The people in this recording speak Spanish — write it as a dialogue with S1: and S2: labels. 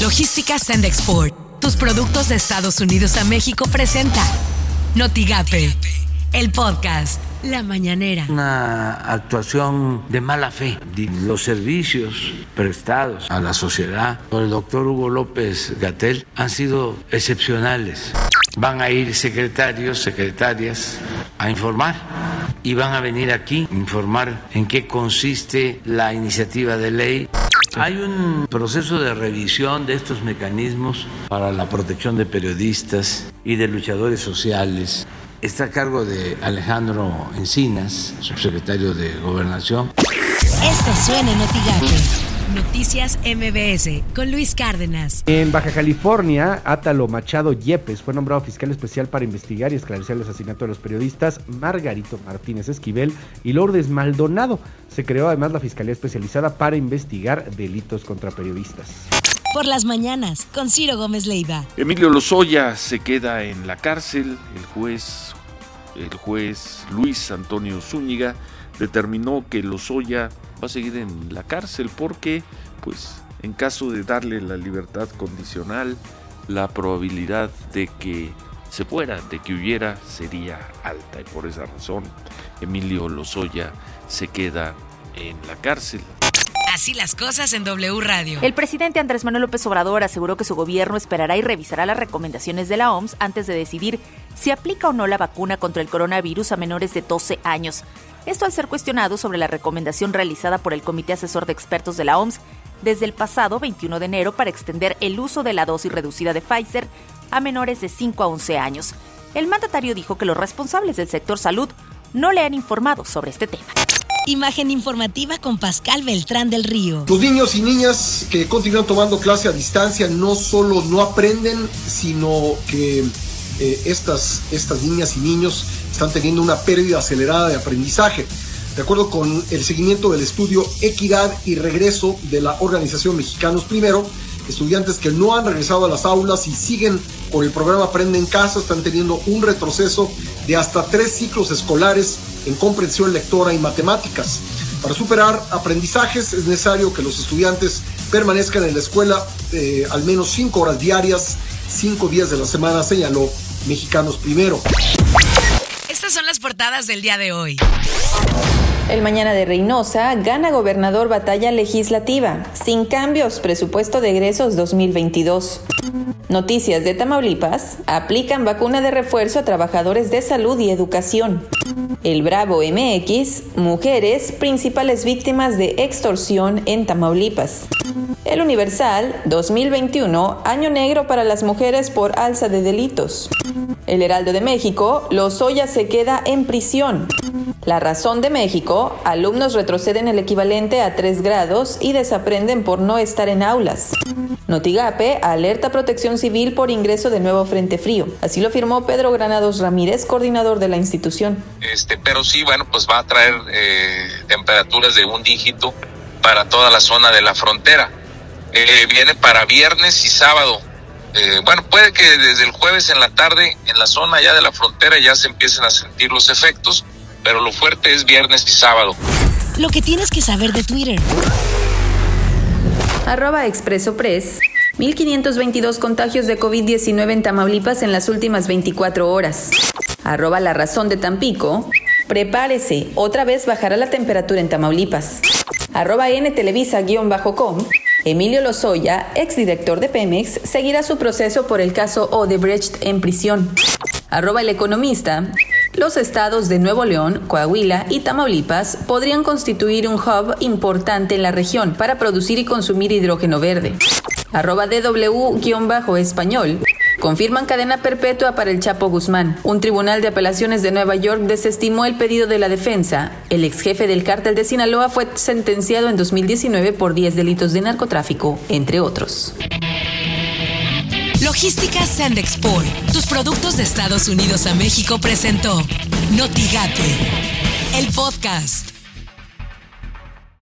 S1: Logística Send Export. Tus productos de Estados Unidos a México presenta Notigape, el podcast. La mañanera.
S2: Una actuación de mala fe los servicios prestados a la sociedad por el doctor Hugo López Gatel han sido excepcionales. Van a ir secretarios, secretarias a informar y van a venir aquí a informar en qué consiste la iniciativa de ley. Hay un proceso de revisión de estos mecanismos para la protección de periodistas y de luchadores sociales. Está a cargo de Alejandro Encinas, subsecretario de Gobernación.
S1: Esto suena en. Noticias MBS con Luis Cárdenas.
S3: En Baja California, Átalo Machado Yepes fue nombrado fiscal especial para investigar y esclarecer el asesinato de los periodistas Margarito Martínez Esquivel y Lourdes Maldonado. Se creó además la Fiscalía Especializada para investigar delitos contra periodistas.
S1: Por las mañanas, con Ciro Gómez Leiva.
S4: Emilio Lozoya se queda en la cárcel. El juez, el juez Luis Antonio Zúñiga determinó que Lozoya va a seguir en la cárcel porque, pues, en caso de darle la libertad condicional, la probabilidad de que se fuera, de que huyera, sería alta. Y por esa razón, Emilio Lozoya se queda en la cárcel.
S1: Así las cosas en W Radio.
S5: El presidente Andrés Manuel López Obrador aseguró que su gobierno esperará y revisará las recomendaciones de la OMS antes de decidir si aplica o no la vacuna contra el coronavirus a menores de 12 años. Esto al ser cuestionado sobre la recomendación realizada por el Comité Asesor de Expertos de la OMS desde el pasado 21 de enero para extender el uso de la dosis reducida de Pfizer a menores de 5 a 11 años. El mandatario dijo que los responsables del sector salud no le han informado sobre este tema.
S1: Imagen informativa con Pascal Beltrán del Río.
S6: Los niños y niñas que continúan tomando clase a distancia no solo no aprenden, sino que eh, estas, estas niñas y niños están teniendo una pérdida acelerada de aprendizaje. De acuerdo con el seguimiento del estudio Equidad y Regreso de la Organización Mexicanos Primero, estudiantes que no han regresado a las aulas y siguen con el programa Aprende en Casa están teniendo un retroceso de hasta tres ciclos escolares en comprensión lectora y matemáticas. Para superar aprendizajes es necesario que los estudiantes permanezcan en la escuela eh, al menos cinco horas diarias, cinco días de la semana, señaló Mexicanos Primero.
S1: Estas son las portadas del día de hoy.
S7: El mañana de Reynosa gana gobernador batalla legislativa. Sin cambios, presupuesto de egresos 2022. Noticias de Tamaulipas. Aplican vacuna de refuerzo a trabajadores de salud y educación. El Bravo MX. Mujeres principales víctimas de extorsión en Tamaulipas. El Universal 2021. Año negro para las mujeres por alza de delitos. El Heraldo de México. Lozoya se queda en prisión. La razón de México, alumnos retroceden el equivalente a 3 grados y desaprenden por no estar en aulas. Notigape alerta protección civil por ingreso de nuevo frente frío. Así lo afirmó Pedro Granados Ramírez, coordinador de la institución.
S8: Este, pero sí, bueno, pues va a traer eh, temperaturas de un dígito para toda la zona de la frontera. Eh, viene para viernes y sábado. Eh, bueno, puede que desde el jueves en la tarde en la zona ya de la frontera ya se empiecen a sentir los efectos pero lo fuerte es viernes y sábado.
S1: Lo que tienes que saber de Twitter.
S7: Arroba Expreso Press. 1522 contagios de COVID-19 en Tamaulipas en las últimas 24 horas. Arroba La Razón de Tampico. Prepárese, otra vez bajará la temperatura en Tamaulipas. Arroba N Televisa-com. Emilio Lozoya, exdirector de Pemex, seguirá su proceso por el caso Odebrecht en prisión. Arroba El Economista. Los estados de Nuevo León, Coahuila y Tamaulipas podrían constituir un hub importante en la región para producir y consumir hidrógeno verde. Arroba DW-español. Confirman cadena perpetua para el Chapo Guzmán. Un tribunal de apelaciones de Nueva York desestimó el pedido de la defensa. El ex jefe del cártel de Sinaloa fue sentenciado en 2019 por 10 delitos de narcotráfico, entre otros.
S1: Logística Sand Export. Tus productos de Estados Unidos a México presentó Notigate, el podcast.